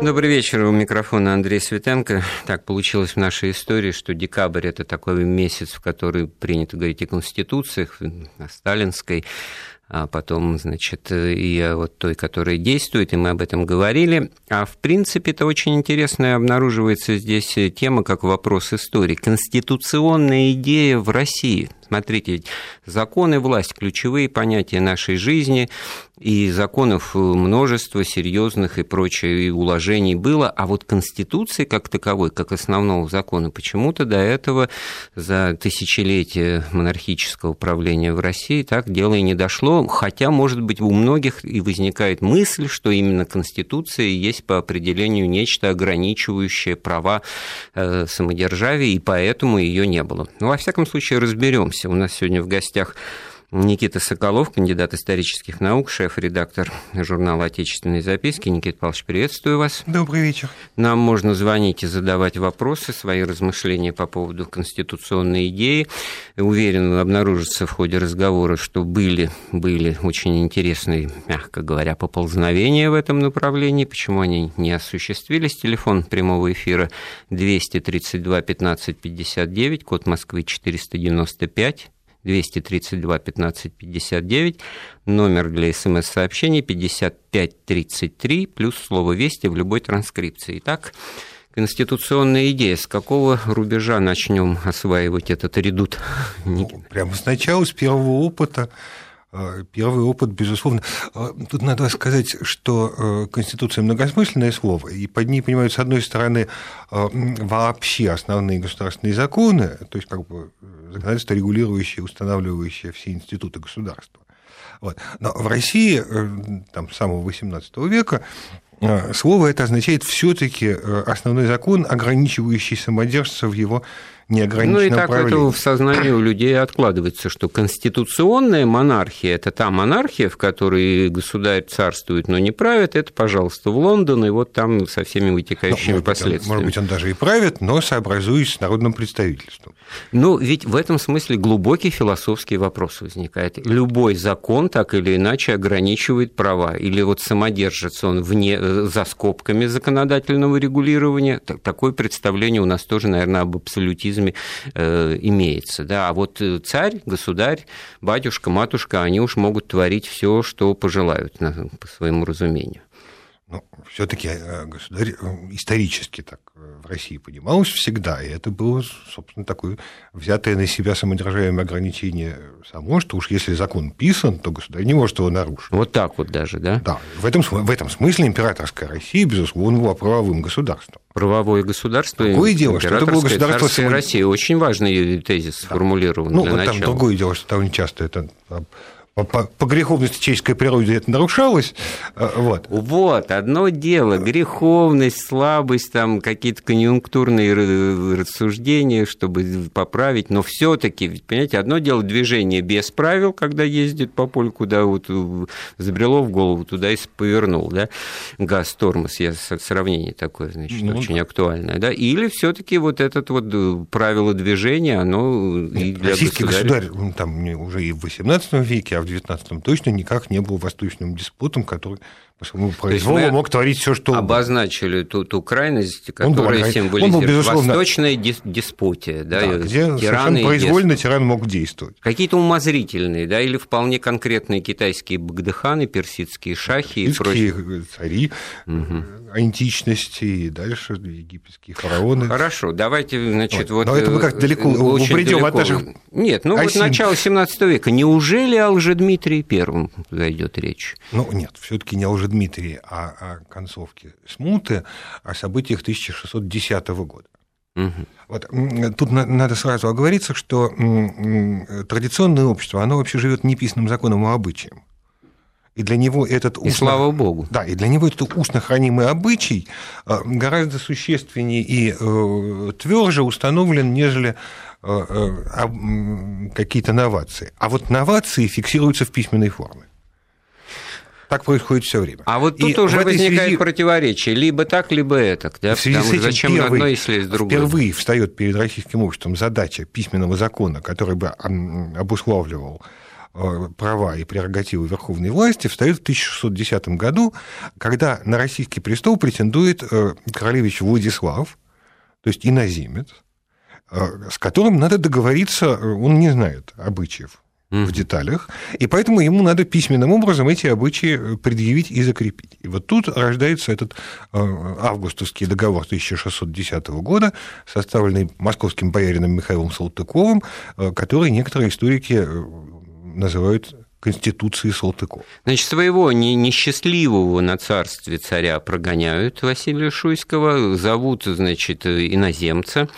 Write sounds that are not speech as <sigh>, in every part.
Добрый вечер. У микрофона Андрей Светенко. Так получилось в нашей истории, что декабрь – это такой месяц, в который принято говорить о конституциях, о сталинской, а потом, значит, и вот той, которая действует, и мы об этом говорили. А в принципе, это очень интересная обнаруживается здесь тема, как вопрос истории. Конституционная идея в России. Смотрите, законы, власть – ключевые понятия нашей жизни, и законов множество серьезных и прочее, и уложений было, а вот Конституции как таковой, как основного закона, почему-то до этого за тысячелетия монархического правления в России так дело и не дошло, хотя, может быть, у многих и возникает мысль, что именно Конституция есть по определению нечто ограничивающее права э, самодержавия, и поэтому ее не было. Но, ну, во всяком случае, разберемся. У нас сегодня в гостях Никита Соколов, кандидат исторических наук, шеф-редактор журнала «Отечественные записки». Никита Павлович, приветствую вас. Добрый вечер. Нам можно звонить и задавать вопросы, свои размышления по поводу конституционной идеи. Уверен, обнаружится в ходе разговора, что были, были очень интересные, мягко говоря, поползновения в этом направлении. Почему они не осуществились? Телефон прямого эфира 232 15 59, код Москвы 495. 232 15 59, номер для смс-сообщений 5533, плюс слово «Вести» в любой транскрипции. Итак, конституционная идея. С какого рубежа начнем осваивать этот редут? Ну, прямо сначала, с первого опыта. А, первый опыт, безусловно. А, тут надо сказать, что э, Конституция многосмысленное слово, и под ней понимают, с одной стороны, а, вообще основные государственные законы, то есть как бы законодательство, регулирующее, устанавливающее все институты государства. Вот. Но в России э, там, с самого XVIII века э, слово это означает все-таки основной закон, ограничивающий самодержца в его неограниченном Ну и так правлении. это в сознании у людей откладывается, что конституционная монархия – это та монархия, в которой государь царствует, но не правит, это, пожалуйста, в Лондон, и вот там со всеми вытекающими ну, может последствиями. Быть, может быть, он даже и правит, но сообразуясь с народным представительством. Ну, ведь в этом смысле глубокий философский вопрос возникает. Любой закон так или иначе ограничивает права, или вот самодержится он вне, э, за скобками законодательного регулирования. Такое представление у нас тоже, наверное, об абсолютизме капитализме э, имеется. Да? А вот э, царь, государь, батюшка, матушка, они уж могут творить все, что пожелают, по своему разумению. Ну, все-таки э, государь исторически так в России понималось всегда, и это было, собственно, такое взятое на себя самодержавием ограничение само, что уж если закон писан, то государь не может его нарушить. Вот так вот даже, да? Да. В этом, в этом смысле императорская Россия, безусловно, была правовым государством. Правовое государство. Другое дело, что это было государство... Самод... России. Очень важный тезис да. сформулирован ну, для вот начала. там другое дело, что довольно часто это по, по греховности человеческой природы это нарушалось. Э, вот. вот, одно дело, греховность, слабость, там какие-то конъюнктурные рассуждения, чтобы поправить, но все таки понимаете, одно дело движение без правил, когда ездит по полю, куда вот забрело в голову, туда и повернул, да, газ, тормоз, я сравнение такое, значит, ну, очень да. актуальное, да, или все таки вот этот вот э, правило движения, оно Нет, и для Российский государь, там уже и в XVIII веке, а в XIX точно никак не был восточным диспутом, который по своему произволу мог творить все, что обозначили ту, ту крайность, которая он символизирует он был, безусловно... восточная диспутия. Да, да, где тираны произвольно тиран мог действовать. Какие-то умозрительные, да, или вполне конкретные китайские багдыханы, персидские шахи и прочие. цари угу. античности и дальше египетские фараоны. Хорошо, давайте, значит, вот... Но это мы как далеко упредем от наших... Нет, ну Осин. вот начало 17 века. Неужели о Лжедмитрии Первом зайдет речь? Ну, нет, все таки не о Дмитрий о, о концовке смуты, о событиях 1610 года. Угу. Вот, тут надо сразу оговориться, что традиционное общество, оно вообще живет неписанным законом, а обычаем. И для него этот устно... И слава богу. Да, и для него этот устно хранимый обычай э, гораздо существеннее и э, тверже установлен, нежели э, какие-то новации. А вот новации фиксируются в письменной форме. Так происходит все время. А вот тут и уже возникает связи... противоречие. Либо так, либо это. Да? В связи Потому с этим зачем первый, одно, если другое? Впервые встает перед российским обществом задача письменного закона, который бы обуславливал права и прерогативы верховной власти встает в 1610 году, когда на российский престол претендует королевич Владислав, то есть иноземец, с которым надо договориться, он не знает обычаев mm. в деталях, и поэтому ему надо письменным образом эти обычаи предъявить и закрепить. И вот тут рождается этот э, августовский договор 1610 года, составленный московским боярином Михаилом Салтыковым, э, который некоторые историки э, называют Конституции Салтыкова. Значит, своего несчастливого на царстве царя прогоняют Василия Шуйского, зовут, значит, иноземца,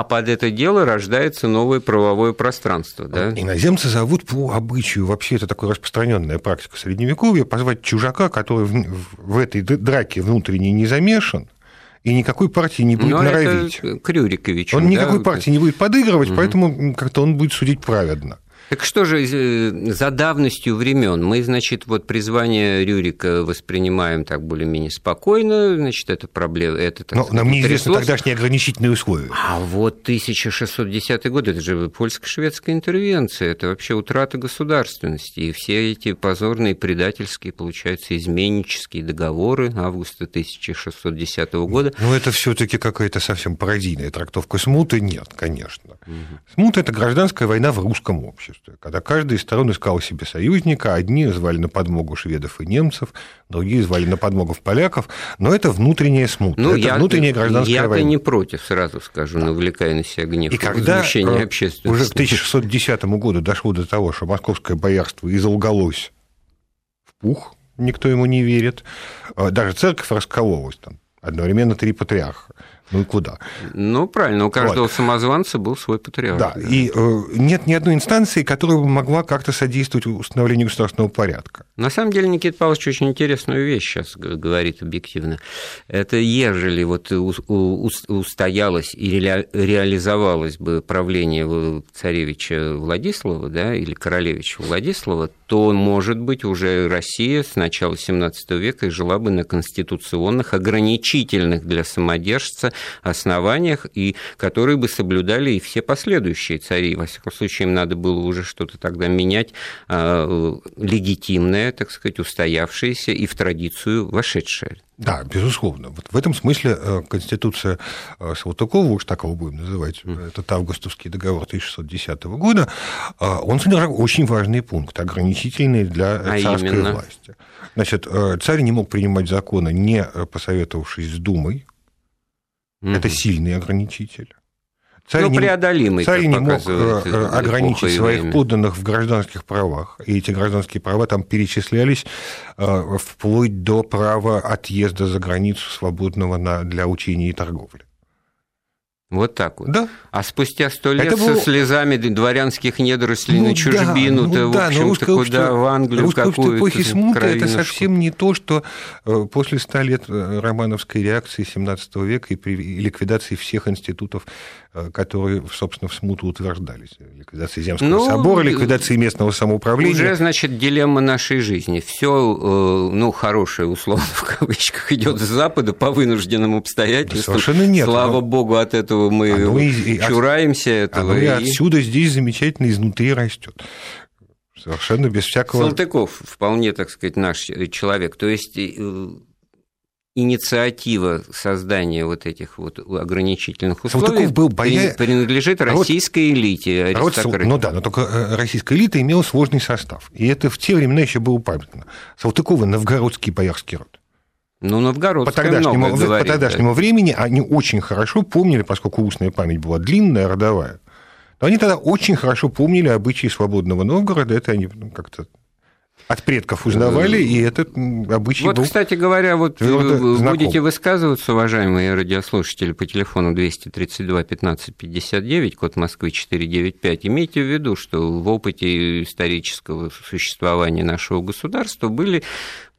а под это дело рождается новое правовое пространство. Да? Иноземцы зовут по обычаю, вообще это такая распространенная практика Средневековья, позвать чужака, который в этой драке внутренней не замешан, и никакой партии не будет Но норовить. Это Крюрикович. Он да? никакой партии не будет подыгрывать, угу. поэтому как-то он будет судить праведно. Так что же э, за давностью времен? Мы, значит, вот призвание Рюрика воспринимаем так более-менее спокойно, значит, это проблема, это так Но сказать, нам неизвестны тогдашние ограничительные условия. А вот 1610 год, это же польско-шведская интервенция, это вообще утрата государственности, и все эти позорные предательские, получаются, изменнические договоры августа 1610 года. Ну, это все таки какая-то совсем пародийная трактовка смуты, нет, конечно. Угу. Смута – это гражданская война в русском обществе обществе, когда каждая из сторон искала себе союзника, одни звали на подмогу шведов и немцев, другие звали на подмогу поляков, но это внутренняя смута, ну, это я, внутренняя гражданская я война. Я не против, сразу скажу, да. навлекая на себя гнев и когда э, уже к 1610 году дошло до того, что московское боярство изолгалось в пух, никто ему не верит, э, даже церковь раскололась там, одновременно три патриарха. Ну и куда? Ну, правильно, у каждого вот. самозванца был свой патриарх. Да, да. и э, нет ни одной инстанции, которая бы могла как-то содействовать установлению государственного порядка. На самом деле Никита Павлович очень интересную вещь сейчас говорит объективно. Это ежели вот устоялось и реализовалось бы правление царевича Владислава, да, или королевича Владислава, то, может быть, уже Россия с начала XVII века жила бы на конституционных, ограничительных для самодержца основаниях, и которые бы соблюдали и все последующие цари. Во всяком случае, им надо было уже что-то тогда менять а, легитимное, так сказать, устоявшееся и в традицию вошедшее. Да, безусловно. Вот в этом смысле э, Конституция э, Салтыкова, уж так его будем называть, mm. этот августовский договор 1610 года, э, он содержал очень важные пункты, ограничительные для а царской именно? власти. Значит, царь не мог принимать законы, не посоветовавшись с Думой, Угу. Это сильный ограничитель. Царь ну, преодолимый. Царь не мог э, ограничить своих время. подданных в гражданских правах. И эти гражданские права там перечислялись э, вплоть до права отъезда за границу свободного на, для учения и торговли. Вот так вот. Да. А спустя сто лет Это со слезами дворянских недорослей ну, на чужбину, да, ну, да, в общем-то, куда, в Англию, в какую-то эпохи смуты это совсем не то, что э, после ста лет э, романовской реакции 17 века и при ликвидации всех институтов, э, которые, собственно, в смуту утверждались. Ликвидация Земского ну, собора, ликвидация местного самоуправления. Уже, значит, дилемма нашей жизни. Все, ну, хорошее, условно, <laughs> в кавычках, идет с Запада по вынужденным обстоятельствам. Да, совершенно нет. Слава но... богу, от этого этого мы оно и, чураемся этого. Оно и отсюда здесь замечательно изнутри растет. Совершенно без всякого... Салтыков вполне, так сказать, наш человек. То есть э, инициатива создания вот этих вот ограничительных условий был боя... принадлежит российской Род... элите, аристократии. Ну да, но только э, российская элита имела сложный состав. И это в те времена еще было памятно. Салтыкова – новгородский боярский род. Ну, новгородская по тогдашнему, много говорит, по тогдашнему да. времени они очень хорошо помнили, поскольку устная память была длинная, родовая, но они тогда очень хорошо помнили обычаи свободного Новгорода, это они ну, как-то от предков узнавали, и этот обычай Вот, был кстати говоря, вот вы знаком. будете высказываться, уважаемые радиослушатели, по телефону 232 15 59, код Москвы 495, имейте в виду, что в опыте исторического существования нашего государства были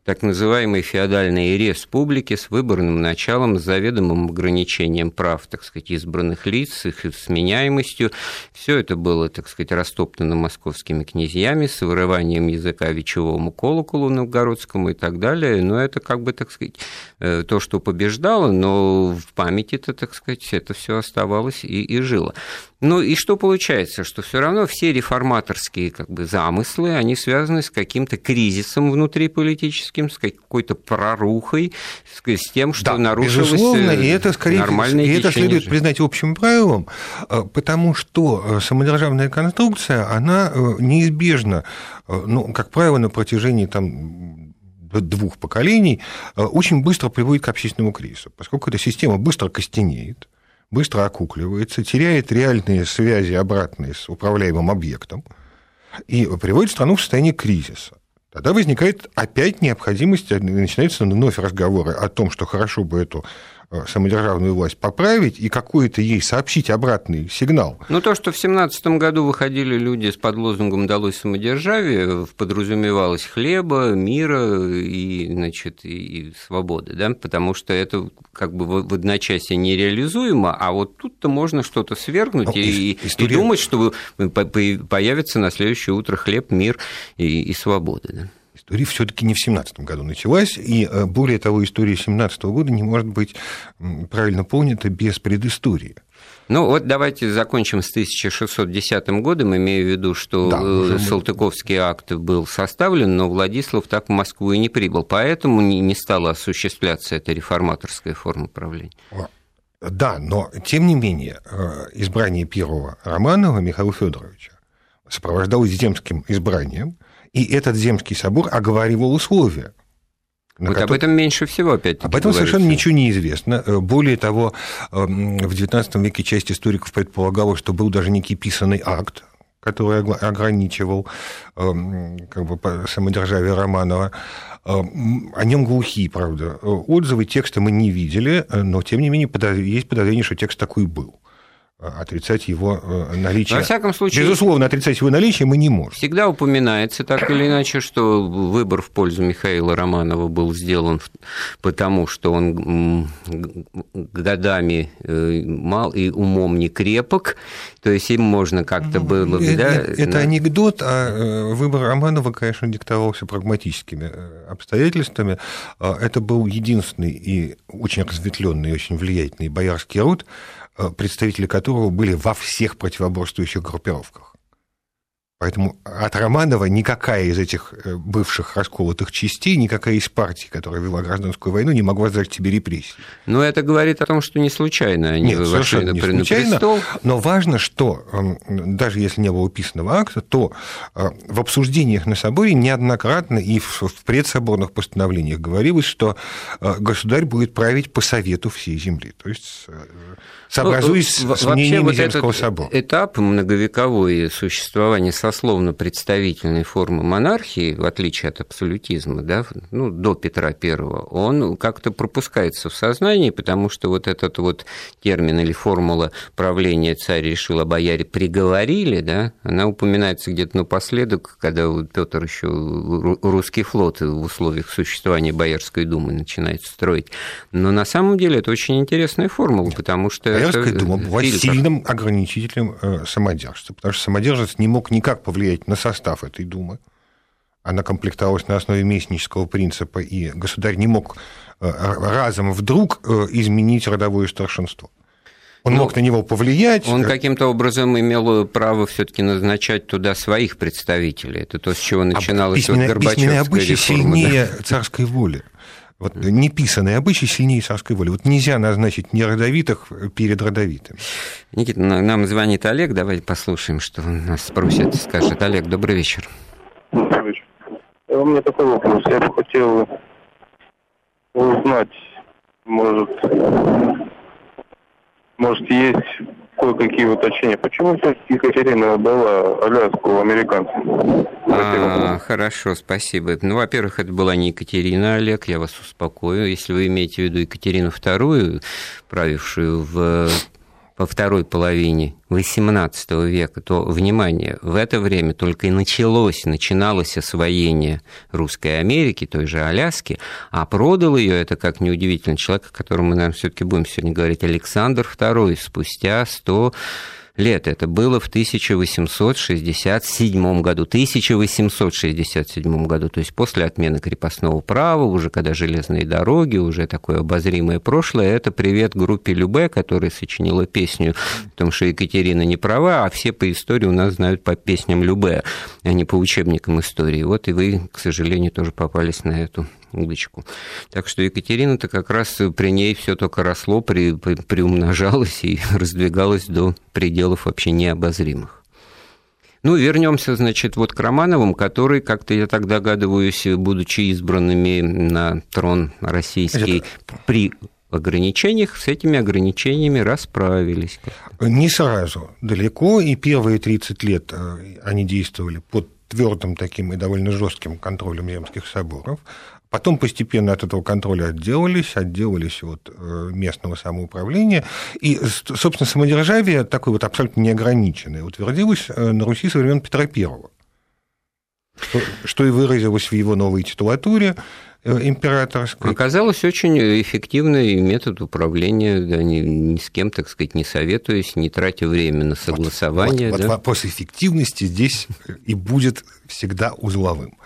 так называемой феодальной республики с выборным началом, с заведомым ограничением прав, так сказать, избранных лиц, их сменяемостью. Все это было, так сказать, растоптано московскими князьями с вырыванием языка вечевому колоколу новгородскому и так далее. Но это, как бы, так сказать, то, что побеждало, но в памяти-то, так сказать, это все оставалось и, и жило. Ну и что получается? Что все равно все реформаторские как бы, замыслы, они связаны с каким-то кризисом внутриполитическим, с какой-то прорухой, с тем, что да, нарушилось безусловно, и это, скорее, и это следует жизни. признать общим правилом, э, потому что э, самодержавная конструкция, она э, неизбежна, ну, как правило, на протяжении там, двух поколений очень быстро приводит к общественному кризису, поскольку эта система быстро костенеет, быстро окукливается, теряет реальные связи обратные с управляемым объектом и приводит страну в состояние кризиса. Тогда возникает опять необходимость, начинаются вновь разговоры о том, что хорошо бы эту Э, самодержавную власть поправить и какой-то ей сообщить обратный сигнал. Ну, то, что в 17 году выходили люди с под лозунгом «Далось самодержавие», подразумевалось хлеба, мира и, значит, и свободы, да, потому что это как бы в одночасье нереализуемо, а вот тут-то можно что-то свергнуть ну, и, история... и думать, что появится на следующее утро хлеб, мир и, и свобода. Да история все-таки не в 17 году началась, и э, более того, история 17 года не может быть правильно понята без предыстории. Ну вот давайте закончим с 1610 годом, имея в виду, что да, э, Салтыковский акт был составлен, но Владислав так в Москву и не прибыл, поэтому не стала осуществляться эта реформаторская форма правления. Да, но тем не менее э, избрание первого Романова Михаила Федоровича сопровождалось земским избранием, и этот Земский собор оговаривал условия. Вот который... об этом меньше всего опять Об этом совершенно ничего не известно. Э, более того, эм, в XIX веке часть историков предполагала, что был даже некий писанный акт, который ограничивал эм, как бы, самодержавие Романова. Эм, о нем глухие, правда. Отзывы текста мы не видели, э, но, тем не менее, есть подозрение, что текст такой был отрицать его э, наличие. Во всяком случае, безусловно, отрицать его наличие мы не можем. Всегда упоминается так или иначе, что выбор в пользу Михаила Романова был сделан потому, что он годами э, мал и умом не крепок, то есть им можно как-то было... Это, да, это да. анекдот, а э, выбор Романова, конечно, диктовался прагматическими обстоятельствами. А это был единственный и очень разветвленный, и очень влиятельный боярский род, Э, представители которого были во всех противоборствующих группировках. Поэтому от Романова никакая из этих э, бывших расколотых частей, никакая из партий, которая вела гражданскую войну, не могла сдать себе репрессии. Но это говорит о том, что не случайно они Нет, совершенно не случайно, престол. Но важно, что эм, даже если не было писанного акта, то э, в обсуждениях на соборе неоднократно и в предсоборных постановлениях говорилось, что государь будет править по совету всей земли. То есть сообразуясь ну, с мнением вот Земского собора. Этап многовековой существования сословно-представительной формы монархии, в отличие от абсолютизма, да, ну, до Петра I, он как-то пропускается в сознании, потому что вот этот вот термин или формула правления царь решил, а бояре приговорили, да, она упоминается где-то напоследок, когда Петр еще русский флот в условиях существования Боярской думы начинает строить. Но на самом деле это очень интересная формула, потому что Боярская дума была фильтр. сильным ограничителем э, самодержца, потому что самодержец не мог никак повлиять на состав этой думы. Она комплектовалась на основе местнического принципа, и государь не мог э, разом вдруг э, изменить родовое старшинство. Он ну, мог на него повлиять. Он каким-то образом имел право все-таки назначать туда своих представителей. Это то, с чего а начиналось а письменная, вот Горбачевская обычай реформа, сильнее да? царской воли. Вот неписанный обычай сильнее царской воли. Вот нельзя назначить неродовитых перед родовитыми. Никита, нам звонит Олег, давайте послушаем, что он нас спросит, скажет. Олег, добрый вечер. Добрый вечер. У меня такой вопрос. Я бы хотел узнать, может, может есть кое-какие уточнения. Почему все-таки Екатерина отдала Аляску американцам? А, хорошо, спасибо. Ну, во-первых, это была не Екатерина Олег, я вас успокою. Если вы имеете в виду Екатерину II, правившую в во второй половине XVIII века, то, внимание, в это время только и началось, начиналось освоение Русской Америки, той же Аляски, а продал ее, это как неудивительно, человек, о котором мы, наверное, все таки будем сегодня говорить, Александр II, спустя 100 лет. Это было в 1867 году. 1867 году, то есть после отмены крепостного права, уже когда железные дороги, уже такое обозримое прошлое. Это привет группе Любе, которая сочинила песню о том, что Екатерина не права, а все по истории у нас знают по песням Любе, а не по учебникам истории. Вот и вы, к сожалению, тоже попались на эту удочку. Так что Екатерина-то как раз при ней все только росло, при, при, приумножалось и <laughs> раздвигалось до пределов вообще необозримых. Ну, вернемся, значит, вот к Романовым, которые, как-то, я так догадываюсь, будучи избранными на трон российский при ограничениях, с этими ограничениями расправились. Не сразу, далеко, и первые 30 лет э, они действовали под твердым таким и довольно жестким контролем земских соборов. Потом постепенно от этого контроля отделались, отделались от э, местного самоуправления. И, собственно, самодержавие такое вот абсолютно неограниченное утвердилось э, на Руси со времен Петра Первого что, что и выразилось в его новой титулатуре э, императорской. Оказалось очень эффективный метод управления, да, ни, ни с кем, так сказать, не советуясь, не тратя время на согласование. Вот, вот, да? вот вопрос эффективности здесь и будет всегда узловым.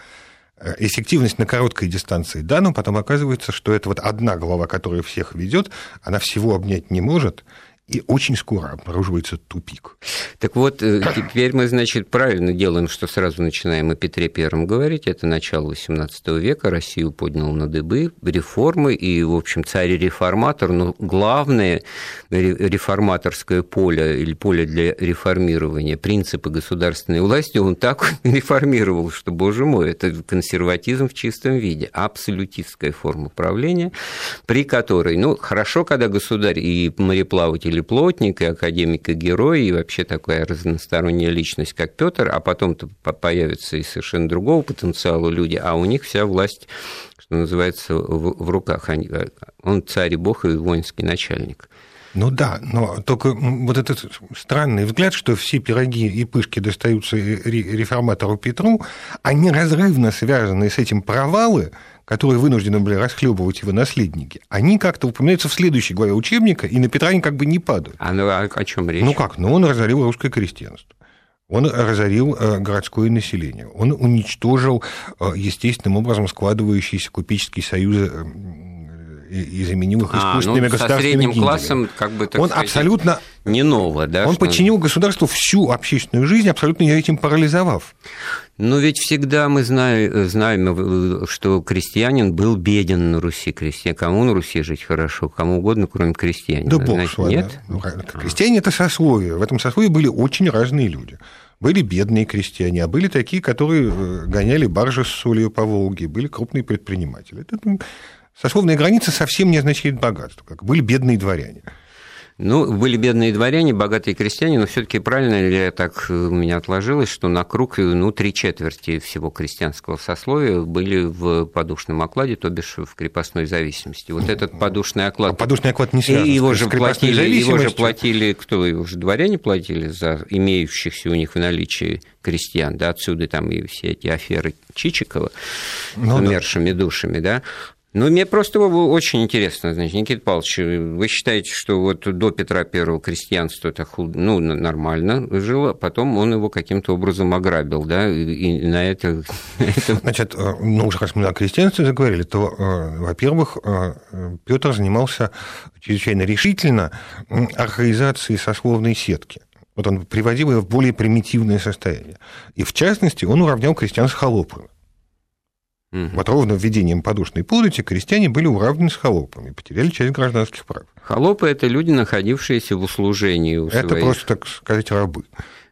Э, эффективность на короткой дистанции, да, но потом оказывается, что это вот одна глава, которая всех ведет, она всего обнять не может, и очень скоро обнаруживается тупик. Так вот, э, теперь мы, значит, правильно делаем, что сразу начинаем о Петре Первом говорить. Это начало XVIII века, Россию поднял на дыбы, реформы, и, в общем, царь-реформатор, но главное реформаторское поле или поле для реформирования, принципы государственной власти, он так <laughs> реформировал, что, боже мой, это консерватизм в чистом виде, абсолютистская форма правления, при которой, ну, хорошо, когда государь и мореплаватели и плотник, и академик, и герой, и вообще такая разносторонняя личность, как Петр, а потом-то появятся и совершенно другого потенциала люди, а у них вся власть, что называется, в, в руках. Э, он царь и бог и воинский начальник. Ну да, но только вот этот странный взгляд, что все пироги и пышки достаются реформатору Петру, они разрывно связаны с этим провалы, которые вынуждены были расхлебывать его наследники, они как-то упоминаются в следующей главе учебника, и на Петра они как бы не падают. А ну, а о чем речь? Ну как? Ну, он разорил русское крестьянство. Он разорил э, городское население. Он уничтожил э, естественным образом складывающиеся купеческие союзы э, и заменил их искусственными а, ну, государственными со средним гильдиями. классом, как бы, так Он сказать, абсолютно... Не ново, да? Он что... подчинил государству всю общественную жизнь, абсолютно этим парализовав. Но ведь всегда мы знаем, знаем, что крестьянин был беден на Руси. Крестьян, кому на Руси жить хорошо, кому угодно, кроме крестьянина. Да бог вами. Нет? Ну, крестьяне – это сословие. В этом сословии были очень разные люди. Были бедные крестьяне, а были такие, которые э, гоняли баржи с солью по Волге, были крупные предприниматели. Это ну, Сословная граница совсем не означает богатство, как были бедные дворяне. Ну, были бедные дворяне, богатые крестьяне, но все-таки правильно ли так у меня отложилось, что на круг, ну, три четверти всего крестьянского сословия были в подушном окладе, то бишь в крепостной зависимости. Вот этот подушный оклад... А подушный оклад не связан его же платили, Его же платили, кто его же дворяне платили за имеющихся у них в наличии крестьян, да, отсюда там и все эти аферы Чичикова ну, с умершими да. душами, да. Ну, мне просто очень интересно, значит, Никита Павлович, вы считаете, что вот до Петра Первого крестьянство это ну, нормально жило, потом он его каким-то образом ограбил, да, и на <laughs> это... Значит, э, ну, уже раз мы о крестьянстве заговорили, то, э, во-первых, э, Петр занимался чрезвычайно решительно архаизацией сословной сетки. Вот он приводил ее в более примитивное состояние. И, в частности, он уравнял крестьян с холопами. Угу. Вот ровно введением подушной подати крестьяне были уравнены с холопами, потеряли часть гражданских прав. Холопы – это люди, находившиеся в услужении у Это своих... просто, так сказать, рабы.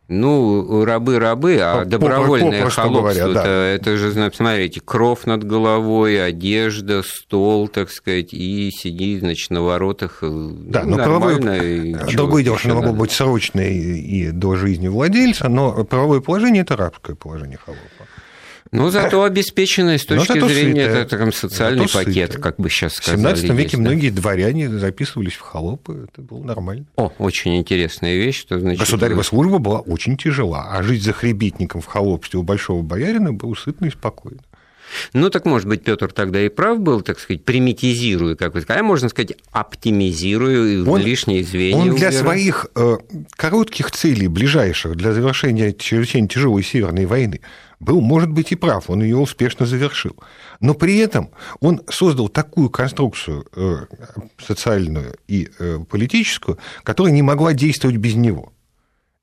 Ну, рабы-рабы, а по, добровольное по, холопство, говоря, да. это, же, смотрите, кров над головой, одежда, стол, так сказать, и сиди, значит, на воротах э, Да, но правовое... Другое дело, что оно могло быть срочное и до жизни владельца, но правовое положение – это рабское положение холопа. Ну, зато обеспеченная с точки зрения, сытая. это там социальный зато пакет, сытая. как бы сейчас сказали. В 17 веке есть, многие дворяне записывались в холопы, это было нормально. О, очень интересная вещь. Что, значит, Государева служба была очень тяжела, а жить за хребетником в холопстве у большого боярина было сытно и спокойно. Ну, так, может быть, Петр тогда и прав был, так сказать, примитизируя, как вы сказали, а можно сказать, оптимизируя он, лишние звенья. Он для своих э, коротких целей, ближайших, для завершения чрезвычайно тяжелой Северной войны, был, может быть, и прав, он ее успешно завершил. Но при этом он создал такую конструкцию э, социальную и э, политическую, которая не могла действовать без него.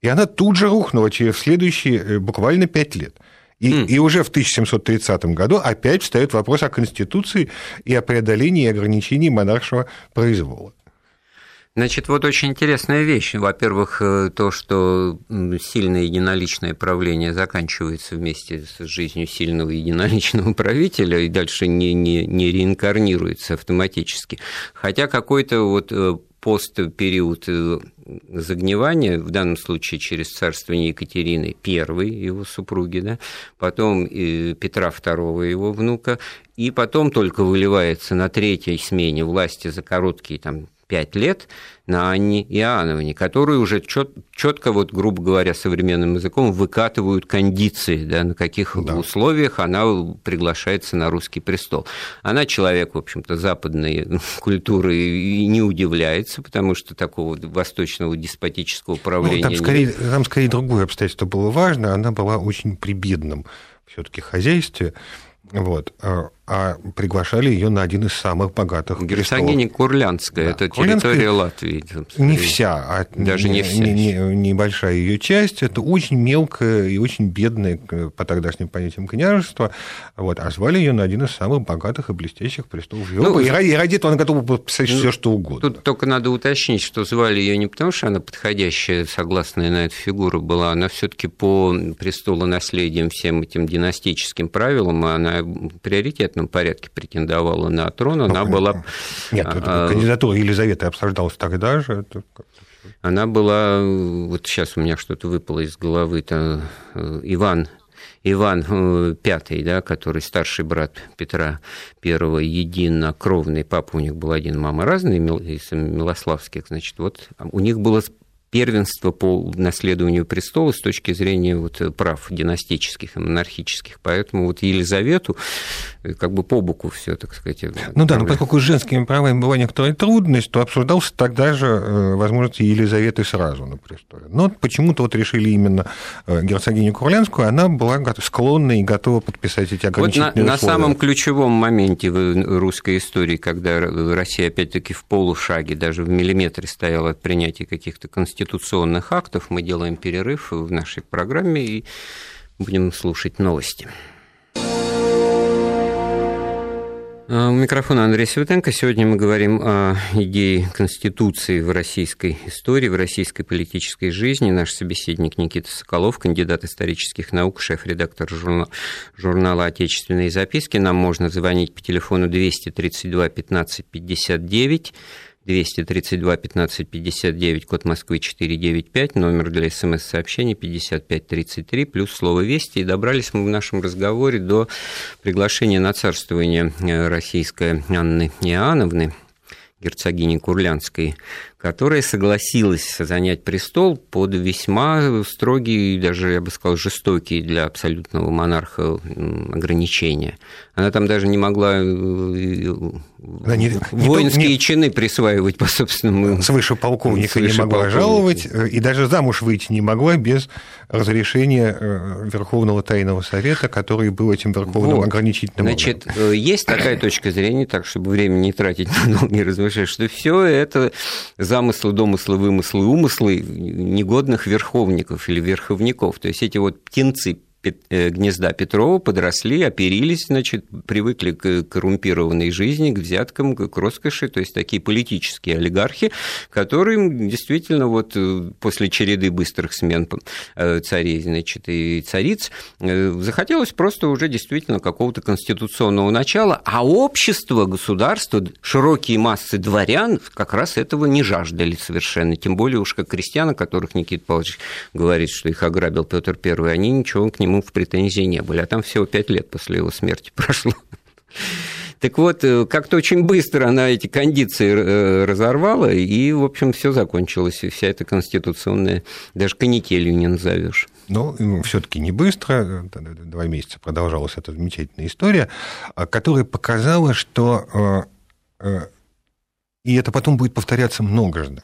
И она тут же рухнула через следующие э, буквально пять лет. И, mm. и уже в 1730 году опять встает вопрос о Конституции и о преодолении и ограничении монаршего произвола. Значит, вот очень интересная вещь. Во-первых, э, то, что сильное единоличное правление заканчивается вместе с жизнью сильного единоличного <laughs> правителя и дальше не, не, не реинкарнируется автоматически. Хотя какой-то вот э, постпериод э, загнивания, в данном случае через царствование Екатерины I, его супруги, да, потом Петра II, его внука, и потом только выливается на третьей смене власти за короткие там, пять лет на Анне Иоанновне, которые уже четко, вот, грубо говоря, современным языком выкатывают кондиции, да, на каких да. условиях она приглашается на русский престол. Она человек, в общем-то, западной культуры и не удивляется, потому что такого восточного деспотического управления... Ну, там, скорее, там скорее другое обстоятельство было важно. Она была очень при бедном все-таки хозяйстве. Вот. А приглашали ее на один из самых богатых Герцогиня Курлянская, да. это Курлянская, территория Латвии. Не вся, а даже не, не вся. Не, не, небольшая ее часть. Это очень мелкое и очень бедное по тогдашним понятиям княжество. Вот, а звали ее на один из самых богатых и блестящих престолов Европы. Ну, и, ради, и ради этого она готова подписать ну, все, что угодно. Тут только надо уточнить, что звали ее не потому, что она подходящая, согласная на эту фигуру была, она все-таки по престолу наследием всем этим династическим правилам, она приоритет обязательном порядке претендовала на трон, она ну, была... Нет, а, кандидатура Елизаветы обсуждалась тогда же. Это... Она была... Вот сейчас у меня что-то выпало из головы. Это э, Иван Иван V, э, да, который старший брат Петра I, единокровный, папа у них был один, мама разные, из Милославских, значит, вот у них было первенство по наследованию престола с точки зрения вот прав династических и монархических. Поэтому вот Елизавету э, как бы по боку все, так сказать. Ну да, но поскольку с женскими правами была некоторая трудность, то обсуждался тогда же э, возможность Елизаветы сразу на престоле. Но почему-то вот решили именно э, герцогиню Курлянскую, она была склонна и готова подписать эти ограничительные вот на, на самом ключевом моменте в русской истории, когда Россия опять-таки в полушаге, даже в миллиметре стояла от принятия каких-то конституций, конституционных актов. Мы делаем перерыв в нашей программе и будем слушать новости. А, у микрофона Андрей Светенко. Сегодня мы говорим о идее Конституции в российской истории, в российской политической жизни. Наш собеседник Никита Соколов, кандидат исторических наук, шеф-редактор журнала, журнала «Отечественные записки». Нам можно звонить по телефону 232 15 59 232 15 59, код Москвы 495, номер для смс-сообщений 5533, плюс слово «Вести». И добрались мы в нашем разговоре до приглашения на царствование э, российской Анны Иоанновны, герцогини Курлянской, которая согласилась занять престол под весьма строгие, даже, я бы сказал, жестокие для абсолютного монарха ограничения. Она там даже не могла э, да, не, воинские не, чины присваивать по собственному... Свыше полковника свыше не могла полковника. жаловать, э, и даже замуж выйти не могла без разрешения э, Верховного Тайного Совета, который был этим Верховным вот. ограничительным Значит, органом. есть такая точка зрения, так, чтобы время не тратить на долгие размышления, что все это замыслы, домыслы, вымыслы, умыслы негодных верховников или верховников. То есть эти вот птенцы гнезда Петрова подросли, оперились, значит, привыкли к коррумпированной жизни, к взяткам, к роскоши, то есть такие политические олигархи, которым действительно вот э, после череды быстрых смен э, царей, значит, и цариц захотелось просто уже действительно какого-то конституционного начала, а общество, государство, широкие массы дворян как раз этого не жаждали совершенно, тем более уж как крестьян, о которых Никита Павлович говорит, что их ограбил Петр I, они ничего к нему в претензии не были, а там всего пять лет после его смерти <laughs> прошло. Так вот, э, как-то очень быстро она эти кондиции э, разорвала, и, в общем, все закончилось, и вся эта конституционная, даже канителью не назовешь. Но все-таки не быстро, два месяца продолжалась эта замечательная история, которая показала, что и это потом будет повторяться многожды,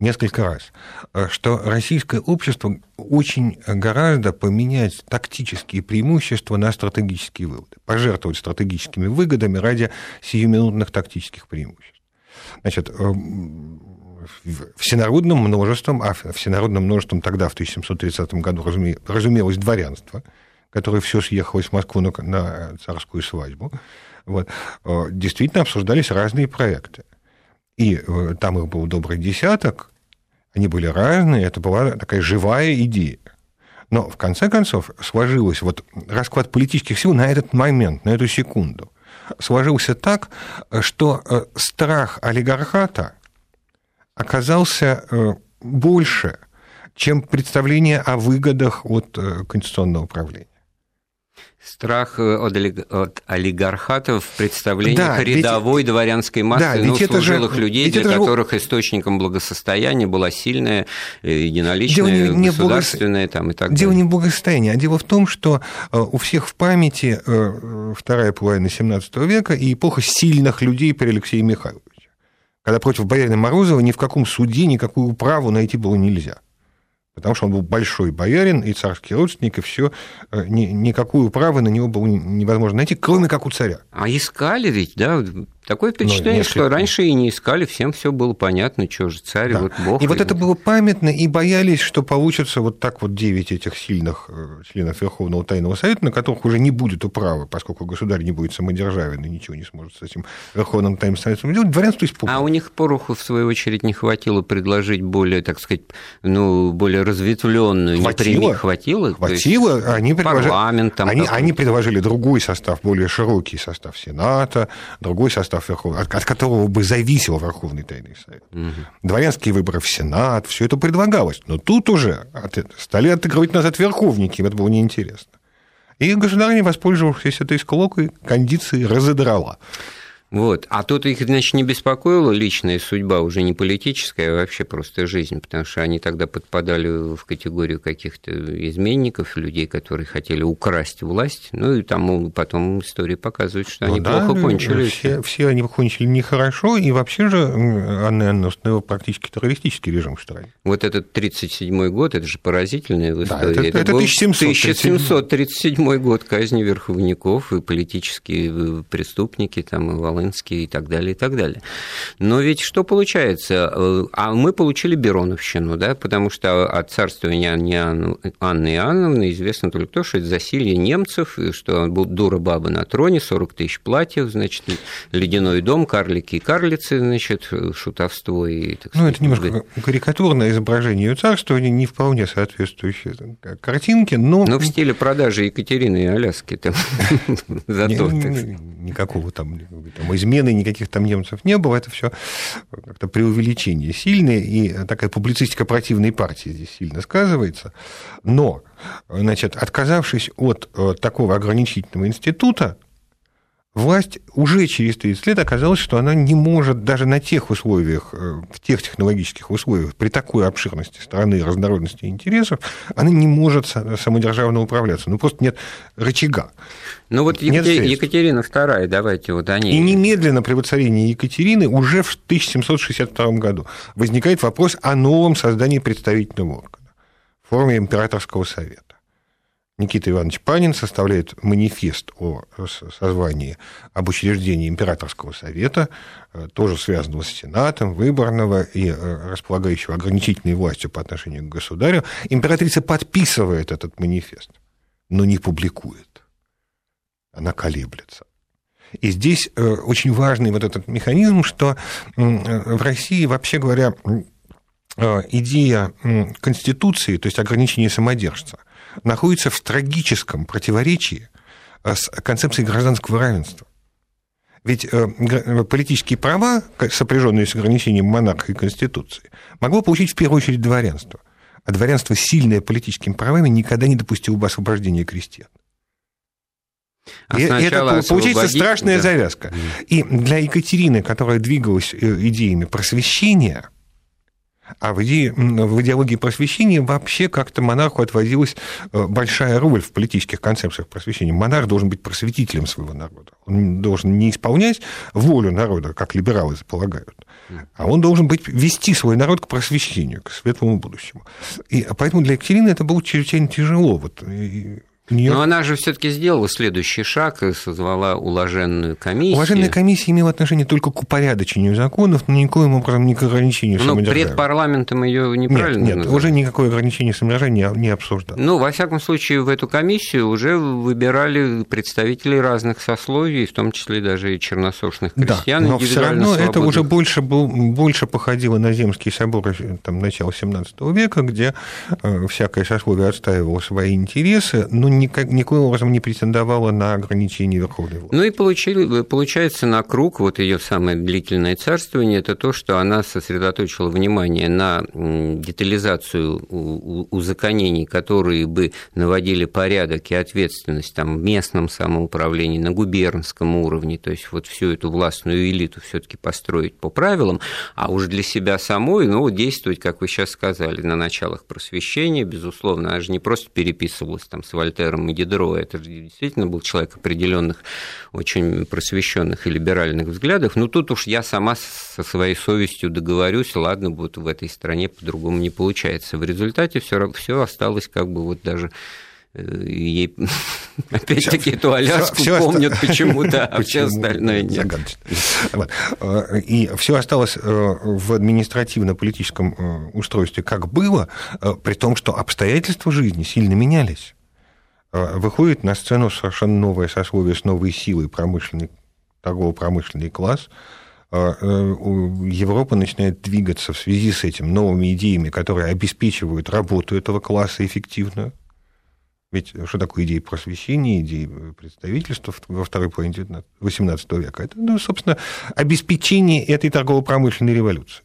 несколько раз, э, что российское общество очень гораздо поменять тактические преимущества на стратегические выводы, пожертвовать стратегическими выгодами ради сиюминутных тактических преимуществ. Значит, э, всенародным множеством, а всенародным множеством тогда, в 1730 году, разумелось дворянство, которое все съехалось в Москву на, на царскую свадьбу, вот, э, действительно обсуждались разные проекты. И э, там их был добрый десяток, они были разные, это была такая живая идея. Но в конце концов сложилось вот расклад политических сил на этот момент, на эту секунду. Сложился так, что э, страх олигархата оказался э, больше, чем представление о выгодах от конституционного управления. Страх э, от, от олигархатов в представлениях да, рядовой ведь, дворянской массы, да, ну, служилых же, людей, для которых же... источником благосостояния была сильная, э, единоличная, дело не, государственная благос... там, и так дело далее. Дело не в благосостоянии, а дело в том, что э, у всех в памяти вторая половина XVII века и эпоха сильных людей при Алексее Михайловиче, когда против боярина Морозова ни в каком суде никакую праву найти было нельзя потому что он был большой боярин и царский родственник, и все, э, ни, никакую право на него было невозможно найти, кроме как у царя. А искали ведь, да, Такое впечатление, несколько... что раньше и не искали, всем все было понятно, что же царь, да. вот бог. И вот это было памятно, и боялись, что получится вот так вот девять этих сильных э, членов Верховного Тайного Совета, на которых уже не будет управы, поскольку государь не будет самодержавен и ничего не сможет с этим Верховным Тайным Советом делать, дворянство испугалось. А у них пороху, в свою очередь, не хватило предложить более, так сказать, ну, более разветвленную хватило, хватило? Хватило, они предложили... Парламент там они, они предложили другой состав, более широкий состав Сената, другой состав состав Верховного, от, от которого бы зависел Верховный Тайный Совет. Угу. Дворянские выборы в Сенат, все это предлагалось. Но тут уже от, стали отыгрывать назад верховники, им это было неинтересно. И государыня, воспользовавшись этой склокой, кондиции разодрала. Вот. А тут их, значит, не беспокоила личная судьба, уже не политическая, а вообще просто жизнь, потому что они тогда подпадали в категорию каких-то изменников, людей, которые хотели украсть власть. Ну и там потом история показывает, что ну, они да, плохо кончили. Все, все они кончили нехорошо, и вообще же Анна Иоанновна установила практически террористический режим в стране. Вот этот 37-й год, это же поразительная. Да, это, это, это 1737. 1737 год казни верховников и политические преступники, там, и Волынский и так далее, и так далее. Но ведь что получается? Э, а мы получили Бероновщину, да, потому что от царствования Анны Иоанновны известно только то, что это засилье немцев, и что дура баба на троне, 40 тысяч платьев, значит, ледяной дом, карлики и карлицы, значит, шутовство и, так сказать, Ну, это немножко карикатурное изображение ее царствования, не вполне соответствующее картинке, но... Но в стиле продажи Екатерины и Аляски там <laughs> <laughs> зато... Никакого там измены никаких там немцев не было, это все как-то преувеличение сильное, и такая публицистика противной партии здесь сильно сказывается. Но, значит, отказавшись от э, такого ограничительного института, власть уже через 30 лет оказалось, что она не может даже на тех условиях, э, в тех технологических условиях, при такой обширности страны, разнородности интересов, она не может самодержавно управляться. Ну, просто нет рычага. Ну, вот нет Екатерина II, давайте вот они... И немедленно при воцарении Екатерины уже в 1762 году возникает вопрос о новом создании представительного органа в форме императорского совета. Никита Иванович Панин составляет манифест о созвании об учреждении императорского совета, э, тоже связанного с Сенатом, выборного и э, располагающего ограничительной властью по отношению к государю. Императрица подписывает этот манифест, но не публикует. Она колеблется. И здесь э, очень важный вот этот механизм, что в России, вообще говоря, идея Конституции, то есть ограничение самодержца – находится в трагическом противоречии э, с концепцией гражданского равенства. Ведь э, политические права, сопряженные с ограничением монарха и конституции, могло получить в первую очередь дворянство. А дворянство, сильное политическими правами, никогда не допустило бы освобождения крестьян. А и это получается страшная да. завязка. И для Екатерины, которая двигалась э, идеями просвещения, а в, идее, в идеологии просвещения вообще как-то монарху отводилась э, большая роль в политических концепциях просвещения. Монарх должен быть просветителем своего народа. Он должен не исполнять волю народа, как либералы полагают, а он должен быть, вести свой народ к просвещению, к светлому будущему. И поэтому для Екатерины это было чрезвычайно тяжело. Вот, нет. Но она же все-таки сделала следующий шаг и созвала уложенную комиссию. Уложенная комиссия имела отношение только к упорядочению законов, но никоим образом не к ограничению ну, пред парламентом ее неправильно Нет, нет уже никакое ограничение самодержания не, не обсуждал. Ну, во всяком случае, в эту комиссию уже выбирали представителей разных сословий, в том числе даже и черносошных крестьян. Да, но все равно свободных. это уже больше, был, больше походило на земский собор там, начала XVII века, где э, всякое сословие отстаивало свои интересы, но никак, никоим образом не претендовала на ограничение верховной власти. Ну и получили, получается на круг, вот ее самое длительное царствование, это то, что она сосредоточила внимание на детализацию узаконений, которые бы наводили порядок и ответственность там, в местном самоуправлении, на губернском уровне, то есть вот всю эту властную элиту все таки построить по правилам, а уж для себя самой, ну, действовать, как вы сейчас сказали, на началах просвещения, безусловно, она же не просто переписывалась там с Вольтером, Вольтером и Дидро, это же действительно был человек определенных, очень просвещенных и либеральных взглядов. Но тут уж я сама со своей совестью договорюсь, ладно, вот в этой стране по-другому не получается. В результате все, все осталось как бы вот даже э, ей <laughs> опять-таки эту Аляску помнят оста... почему-то, а все остальное нет. Э, и все осталось э, в административно-политическом устройстве как было, при том, что обстоятельства жизни сильно менялись. Э, выходит на сцену совершенно новое сословие с новой силой, промышленный, торгово-промышленный класс. Э, э, Европа начинает двигаться в связи с этим новыми идеями, которые обеспечивают работу этого класса эффективную. Ведь что такое идеи просвещения, идеи представительства во второй половине XVIII века? Это, ну, собственно, обеспечение этой торгово-промышленной революции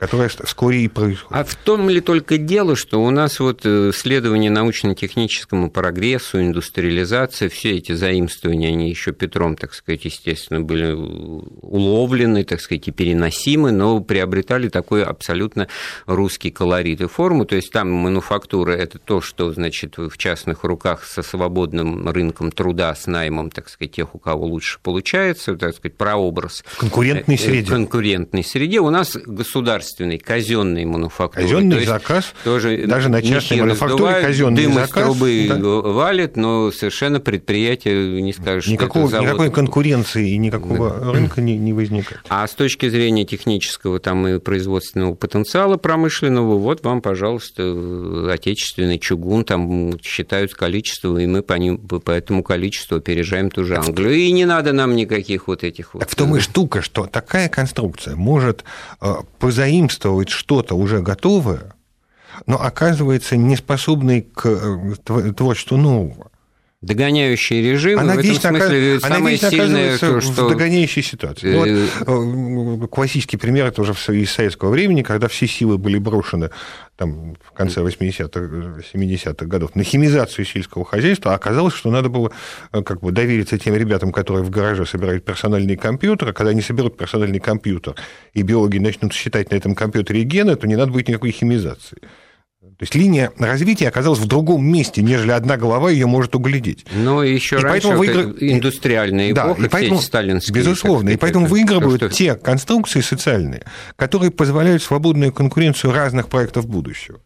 которая вскоре и происходит. А в том ли только дело, что у нас вот э, исследования научно-техническому прогрессу, индустриализация, все эти заимствования, они еще Петром, так сказать, естественно, были уловлены, так сказать, и переносимы, но приобретали такой абсолютно русский колорит и форму. То есть там мануфактура – это то, что, значит, в частных руках со свободным рынком труда, с наймом, так сказать, тех, у кого лучше получается, так сказать, прообраз. В конкурентной э, среде. В конкурентной среде. У нас государство государственной казенной мануфактуры. Казенный заказ. Тоже даже на частной мануфактуре казенный дым заказ. Дым из трубы да. валит, но совершенно предприятие не скажешь, Никакого, что это завод. Никакой конкуренции и никакого да. рынка не, не возникает. А с точки зрения технического там, и производственного потенциала промышленного, вот вам, пожалуйста, отечественный чугун, там считают количество, и мы по, ним, по этому количеству опережаем ту же Англию. И не надо нам никаких вот этих вот... Так в том и штука, что такая конструкция может э, позаимствовать заимствовать что-то уже готовое, но оказывается неспособной к э, творчеству нового. Догоняющий режим, она в этом смысле она самое сильное, то, что... в догоняющей ситуации. Ну, вот, э, классический пример это уже из советского времени, когда все силы были брошены там, в конце 80-х, 70-х годов на химизацию сельского хозяйства, а оказалось, что надо было э, как бы довериться тем ребятам, которые в гараже собирают персональные компьютеры, когда они соберут персональный компьютер, и биологи начнут считать на этом компьютере гены, то не надо будет никакой химизации. То есть линия развития оказалась в другом месте, нежели одна голова ее может углядеть. Ну, еще и раньше поэтому выигр... индустриальная эпоха, да, и поэтому, сталинские. Безусловно, и поэтому выигрывают что... те конструкции социальные, которые позволяют свободную конкуренцию разных проектов будущего.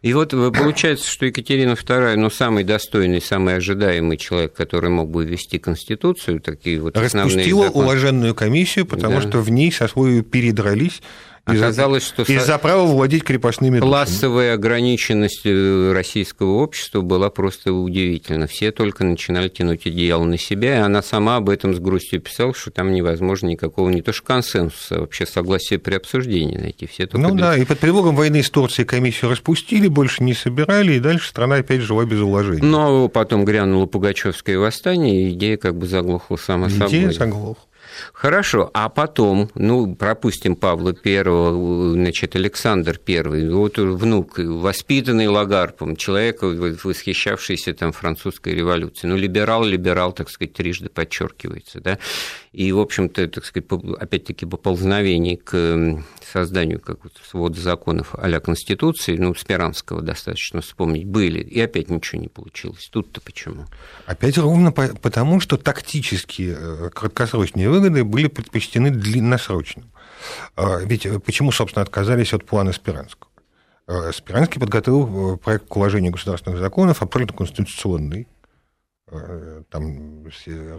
И вот э, получается, что Екатерина II, ну, самый достойный, самый ожидаемый человек, который мог бы ввести Конституцию, такие вот Распустила законы. уваженную комиссию, потому да. что в ней со свою передрались Оказалось, что из-за права владеть крепостными Классовая ограниченность э, российского общества была просто удивительна. Все только начинали тянуть одеяло на себя, и она сама об этом с грустью писала, что там невозможно никакого не то что консенсуса, а вообще согласия при обсуждении найти. Все ну для... да, и под предлогом войны с Турцией комиссию распустили, больше не собирали, и дальше страна опять жила без уложений. Но потом грянуло Пугачевское восстание, и идея как бы заглохла сама идея собой. Идея заглохла. Хорошо, а потом, ну, пропустим Павла Первого, значит, Александр Первый, вот внук, воспитанный Лагарпом, человек, восхищавшийся там французской революцией, ну, либерал, либерал, так сказать, трижды подчеркивается, да, и, в общем-то, так сказать, опять-таки, поползновение к созданию какого-то свода законов а Конституции, ну, Спиранского достаточно вспомнить, были, и опять ничего не получилось. Тут-то почему? Опять ровно потому, что тактические э, краткосрочные выгоды были предпочтены длинносрочным. А, ведь э, почему, собственно, отказались от плана Спиранского? Э, Спиранский подготовил проект к уважению государственных законов, абсолютно конституционный, там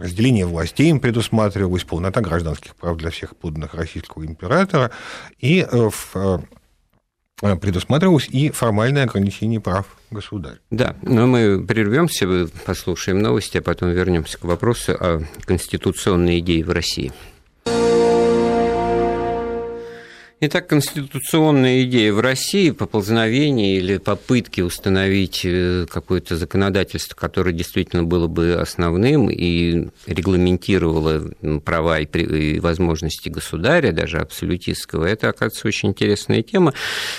разделение властей им предусматривалось, полнота гражданских прав для всех подданных российского императора, и в предусматривалось и формальное ограничение прав государя. Да, но мы прервемся, послушаем новости, а потом вернемся к вопросу о конституционной идее в России. Итак, конституционная идея в России, поползновение или попытки установить э, какое-то законодательство, которое действительно было бы основным и регламентировало права и возможности государя, даже абсолютистского, это, оказывается, очень интересная тема,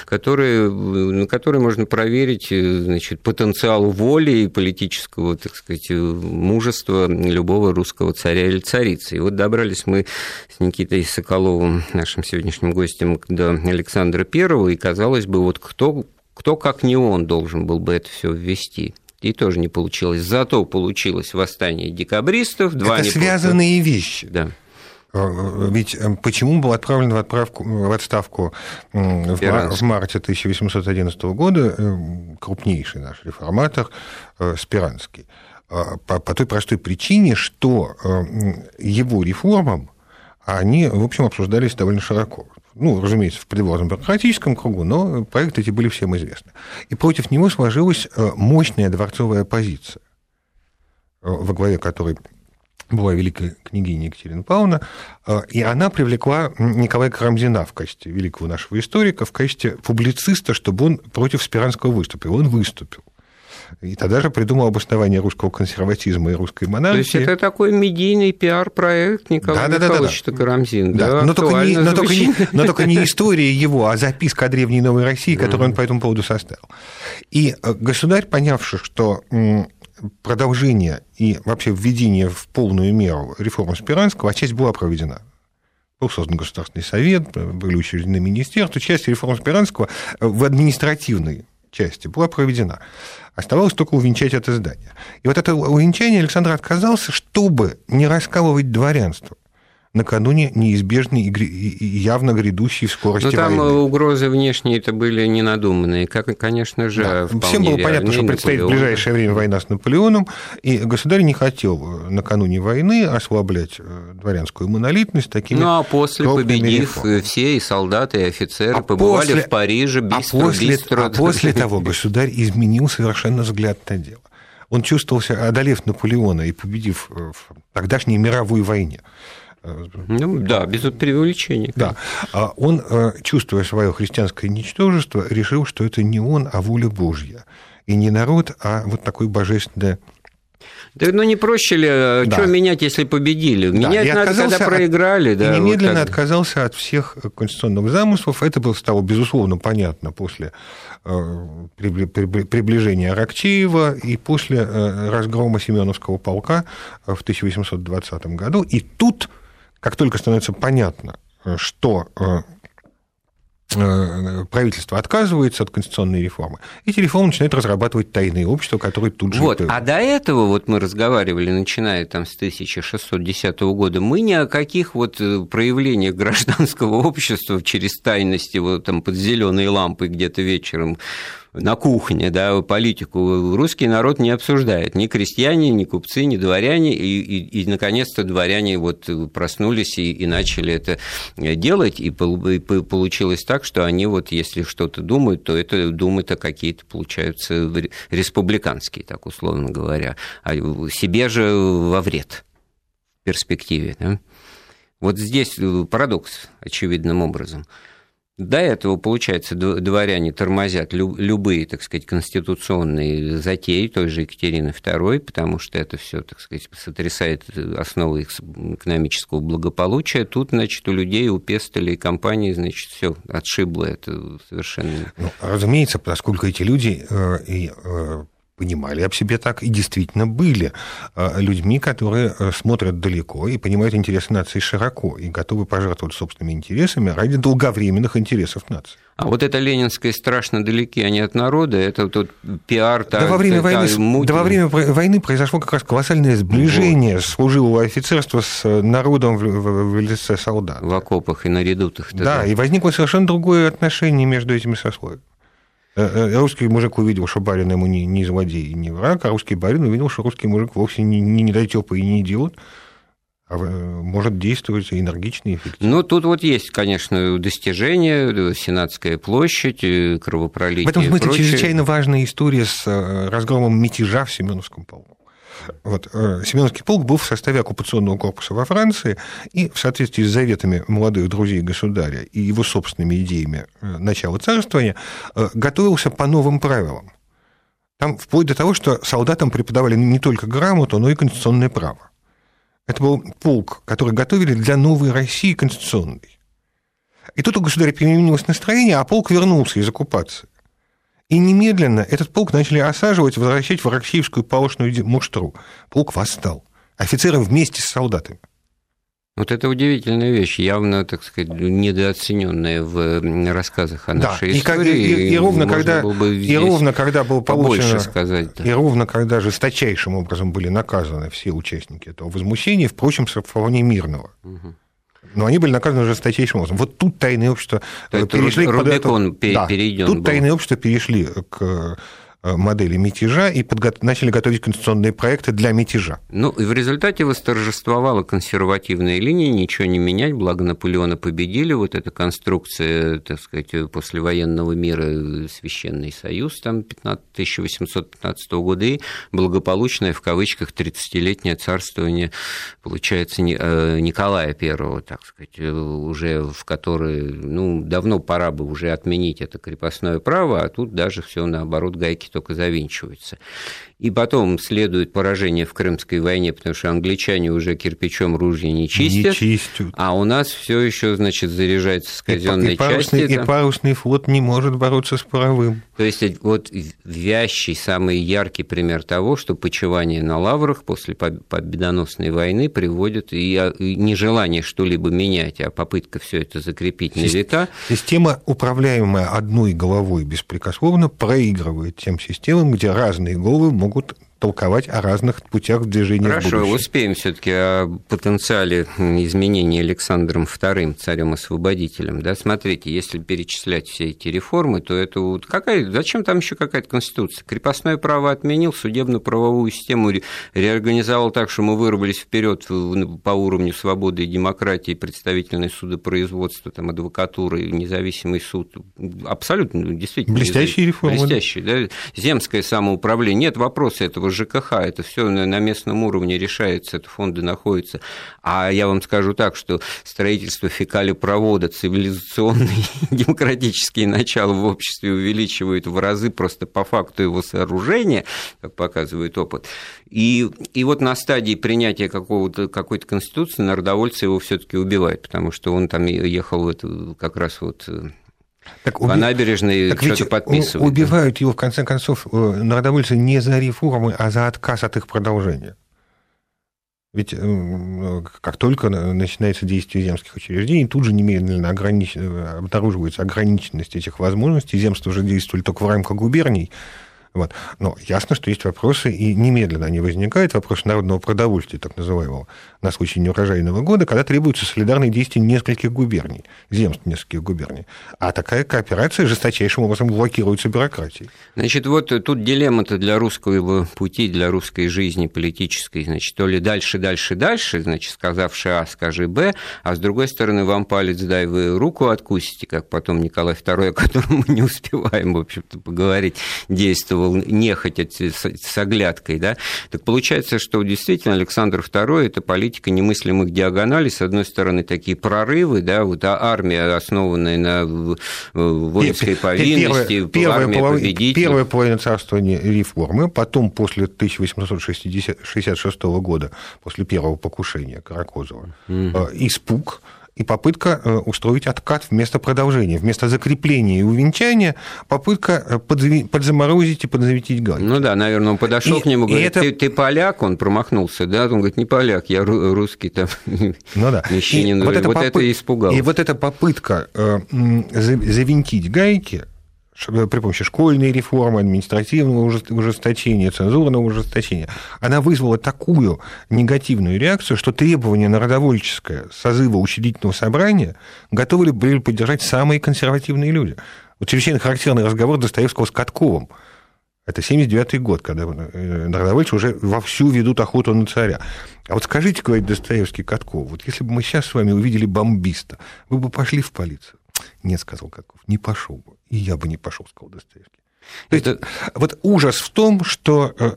которая, на которой можно проверить э, значит, потенциал воли и политического, так сказать, мужества любого русского царя или царицы. И вот добрались мы с Никитой Соколовым, нашим сегодняшним гостем, до Александра Первого, и казалось бы, вот кто, кто как не он должен был бы это все ввести и тоже не получилось. Зато получилось восстание декабристов. Два это связанные вещи. Да. Э, ведь э, почему был отправлен в, отправку, в отставку в, мар, в марте 1811 года э, крупнейший наш реформатор Спиранский? По, по той простой причине, что его реформам они, в общем, обсуждались довольно широко ну, разумеется, в придворном бюрократическом кругу, но проекты эти были всем известны. И против него сложилась э, мощная дворцовая оппозиция, э, во главе которой была великая княгиня Екатерина Павловна, э, и она привлекла Николая Карамзина в качестве великого нашего историка, в качестве публициста, чтобы он против Спиранского выступил. Он выступил. И тогда же придумал обоснование русского консерватизма и русской монархии. То есть это такой медийный пиар-проект Николая да, да, Михайловича да, да, Карамзин. Да, да, но, только не, но, только не, но только не <laughs> история его, а записка о древней Новой России, которую он по этому поводу составил. И э, государь, понявший, что продолжение и вообще введение в полную меру реформы Спиранского, а часть была проведена был создан Государственный совет, были учреждены министерства, часть реформы Спиранского в административной части была проведена. Оставалось только увенчать это здание. И вот это увенчание Александр отказался, чтобы не раскалывать дворянство накануне неизбежной и явно грядущей в скорости Но там войны. угрозы внешние это были ненадуманные, как, конечно же, да. Всем было понятно, что предстоит в ближайшее время война с Наполеоном, и государь не хотел накануне войны ослаблять э, дворянскую монолитность такими Ну, а после, победив, реформами. все и солдаты, и офицеры а побывали после, в Париже, бистро, а после, бистро. А после <laughs> того государь изменил совершенно взгляд на дело. Он чувствовался, одолев Наполеона и победив в тогдашней мировой войне, ну, да, без преувеличения. Да. А он, э, чувствуя свое христианское ничтожество, решил, что это не он, а воля Божья. И не народ, а вот такое божественное да, ну не проще ли, э, да. что менять, если победили? Менять да, надо, когда проиграли. От, да, и немедленно вот отказался от всех конституционных замыслов. Это было, стало, безусловно, понятно после э, приближения Аракчеева и после разгрома Семеновского полка в 1820 году. И тут как только становится понятно, э, что э, э, правительство отказывается от конституционной реформы, эти реформы начинают разрабатывать тайные общества, которые тут же... Вот, а до этого вот мы разговаривали, начиная там с 1610 года, мы ни о каких вот проявлениях <laughs> гражданского общества через тайности вот там под зеленые лампы где-то вечером на кухне, да, политику русский народ не обсуждает. Ни крестьяне, ни купцы, ни дворяне. И, и, и наконец-то дворяне вот проснулись и, и начали это делать. И, и получилось так, что они вот, если что-то думают, то это думы-то какие-то получаются республиканские, так условно говоря. А себе же во вред в перспективе. Да? Вот здесь парадокс очевидным образом. До этого, получается, дворяне тормозят любые, так сказать, конституционные затеи той же Екатерины II, потому что это все, так сказать, сотрясает основы их экономического благополучия. Тут, значит, у людей, у пестелей компании, значит, все отшибло это совершенно. Ну, разумеется, поскольку эти люди э, и э, понимали об себе так и действительно были э, людьми, которые э, смотрят далеко и понимают интересы нации широко и готовы пожертвовать собственными интересами ради долговременных интересов нации. А вот это ленинское страшно далеки они от народа, это тот пиар... Да, во время, войны, да во время войны произошло как раз колоссальное сближение вот. служилого офицерства с народом в, в, в лице солдат. В окопах и на редутах. Да, и возникло совершенно другое отношение между этими сословиями. Э, э, русский мужик увидел, что барин ему не, не злодей и не враг, а русский барин увидел, что русский мужик вовсе не, не недотёпа и не идиот, а э, может действовать энергично и эффективно. Ну, тут вот есть, конечно, достижения, Сенатская площадь, кровопролитие. В этом смысле чрезвычайно важная история с разгромом мятежа в Семеновском полку. Вот, э, Семеновский полк был в составе оккупационного корпуса во Франции, и в соответствии с заветами молодых друзей государя и его собственными идеями э, начала царствования, э, готовился по новым правилам. Там вплоть до того, что солдатам преподавали не только грамоту, но и конституционное право. Это был полк, который готовили для новой России конституционной. И тут у государя переменилось настроение, а полк вернулся из оккупации. И немедленно этот полк начали осаживать, возвращать в Араксеевскую палочную муштру. Полк восстал. Офицеры вместе с солдатами. Вот это удивительная вещь, явно, так сказать, недооцененная в рассказах о нашей да, истории. И, и, и, ровно когда, и ровно когда был получено, сказать. Да. И ровно когда жесточайшим образом были наказаны все участники этого возмущения, впрочем, вполне мирного. Угу но они были наказаны жесточайшим образом. Вот тут тайные общества перешли Рубикон к да, перейден Тут был. тайные общества перешли к модели мятежа и подго... начали готовить конституционные проекты для мятежа. Ну, и в результате восторжествовала консервативная линия, ничего не менять, благо Наполеона победили, вот эта конструкция, так сказать, послевоенного мира, Священный Союз, там, 15... 1815 года, и благополучное, в кавычках, 30-летнее царствование, получается, э, Николая I, так сказать, уже в которое, ну, давно пора бы уже отменить это крепостное право, а тут даже все наоборот гайки только завинчивается. И потом следует поражение в Крымской войне, потому что англичане уже кирпичом ружья не чистят, не чистят. а у нас все еще, значит, заряжается с казенной и, части. И парусный флот не может бороться с паровым. То есть вот вящий, самый яркий пример того, что почивание на лаврах после победоносной войны приводит и нежелание что-либо менять, а попытка все это закрепить на века. Система, управляемая одной головой беспрекословно, проигрывает тем системам, где разные головы могут толковать о разных путях движения Хорошо, в успеем все таки о потенциале изменений Александром II, царем-освободителем. Да, смотрите, если перечислять все эти реформы, то это вот какая, зачем там еще какая-то конституция? Крепостное право отменил, судебно-правовую систему реорганизовал так, что мы вырвались вперед по уровню свободы и демократии, представительное судопроизводство, там, адвокатура, независимый суд. Абсолютно, действительно. Блестящие реформы. Блестящие, да. Земское самоуправление. Нет вопроса этого ЖКХ, это все на местном уровне решается, это фонды находятся. А я вам скажу так, что строительство фекалипровода, цивилизационные <laughs> демократические начала в обществе увеличивают в разы просто по факту его сооружения, как показывает опыт. И, и вот на стадии принятия какого-то, какой-то конституции народовольцы его все таки убивают, потому что он там ехал в это, как раз вот э, так, по уби... набережной так что-то подписывают. Убивают его, в конце концов, э, народовольцы не за реформы, а за отказ от их продолжения. Ведь э, как только начинается действие земских учреждений, тут же немедленно огранич... Э, обнаруживается ограниченность этих возможностей. Земства уже действовали только в рамках губерний, вот. Но ясно, что есть вопросы, и немедленно они возникают, вопрос народного продовольствия, так называемого, на случай неурожайного года, когда требуются солидарные действия нескольких губерний, земств нескольких губерний. А такая кооперация жесточайшим образом блокируется бюрократией. Значит, вот тут дилемма-то для русского пути, для русской жизни политической, значит, то ли дальше, дальше, дальше, значит, сказавши А, скажи Б, а с другой стороны, вам палец дай, вы руку откусите, как потом Николай II, о котором мы не успеваем, в общем-то, поговорить, действовал действовал нехотя с оглядкой, да, так получается, что действительно Александр II – это политика немыслимых диагоналей. С одной стороны, такие прорывы, да, вот а армия, основанная на воинской повинности, первая, армия полов... Первая половина царствования реформы, потом после 1866 года, после первого покушения Каракозова, угу. испуг, и попытка э, устроить откат вместо продолжения. Вместо закрепления и увенчания попытка э, подзаморозить и подзаветить гайки. Ну да, наверное, он подошел к нему, говорит, это... ты, ты поляк, он промахнулся, да? Он говорит, не поляк, я русский там, <laughs> ну, да. мещанин. вот, это, вот попыт... это испугал. И вот эта попытка э, завинтить гайки, при помощи школьной реформы, административного ужесточения, цензурного ужесточения, она вызвала такую негативную реакцию, что требования народовольческое созыва учредительного собрания готовы были поддержать самые консервативные люди. Вот чрезвычайно характерный разговор Достоевского с Катковым. Это 79 год, когда э, народовольцы уже вовсю ведут охоту на царя. А вот скажите, говорит Достоевский Катков, вот если бы мы сейчас с вами увидели бомбиста, вы бы пошли в полицию? Нет, сказал Катков, не пошел бы. И я бы не пошел, сказал Достоевский. То есть, вот ужас в том, что э,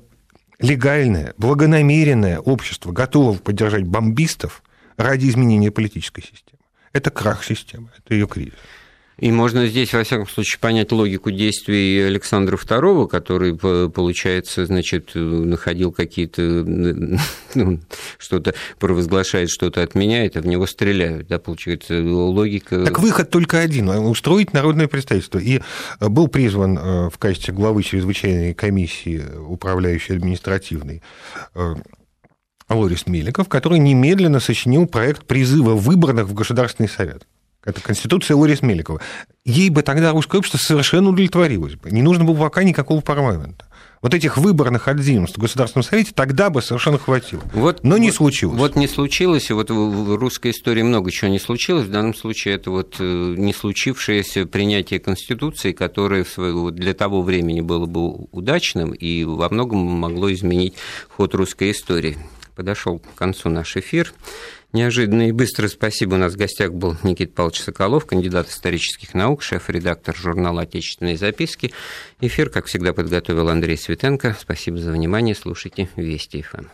легальное, благонамеренное общество готово поддержать бомбистов ради изменения политической системы. Это крах системы, это ее кризис. И можно здесь, во всяком случае, понять логику действий Александра II, который, получается, значит, находил какие-то, ну, что-то провозглашает, что-то отменяет, а в него стреляют, да, получается, логика... Так выход только один – устроить народное представительство. И был призван э, в качестве главы чрезвычайной комиссии, управляющей административной, э, Лорис Меликов, который немедленно сочинил проект призыва выборных в Государственный совет. Это Конституция Лорис Меликова. Ей бы тогда русское общество совершенно удовлетворилось бы. Не нужно было пока никакого парламента. Вот этих выборных 11 в Государственном Совете тогда бы совершенно хватило. Вот, Но не вот, случилось. Вот не случилось, и вот в русской истории много чего не случилось. В данном случае это вот э, не случившееся принятие Конституции, которое для того времени было бы удачным и во многом могло изменить ход русской истории. Подошел к концу наш эфир. Неожиданно и быстро спасибо. У нас в гостях был Никита Павлович Соколов, кандидат исторических наук, шеф-редактор журнала «Отечественные записки». Эфир, как всегда, подготовил Андрей Светенко. Спасибо за внимание. Слушайте Вести ФМ.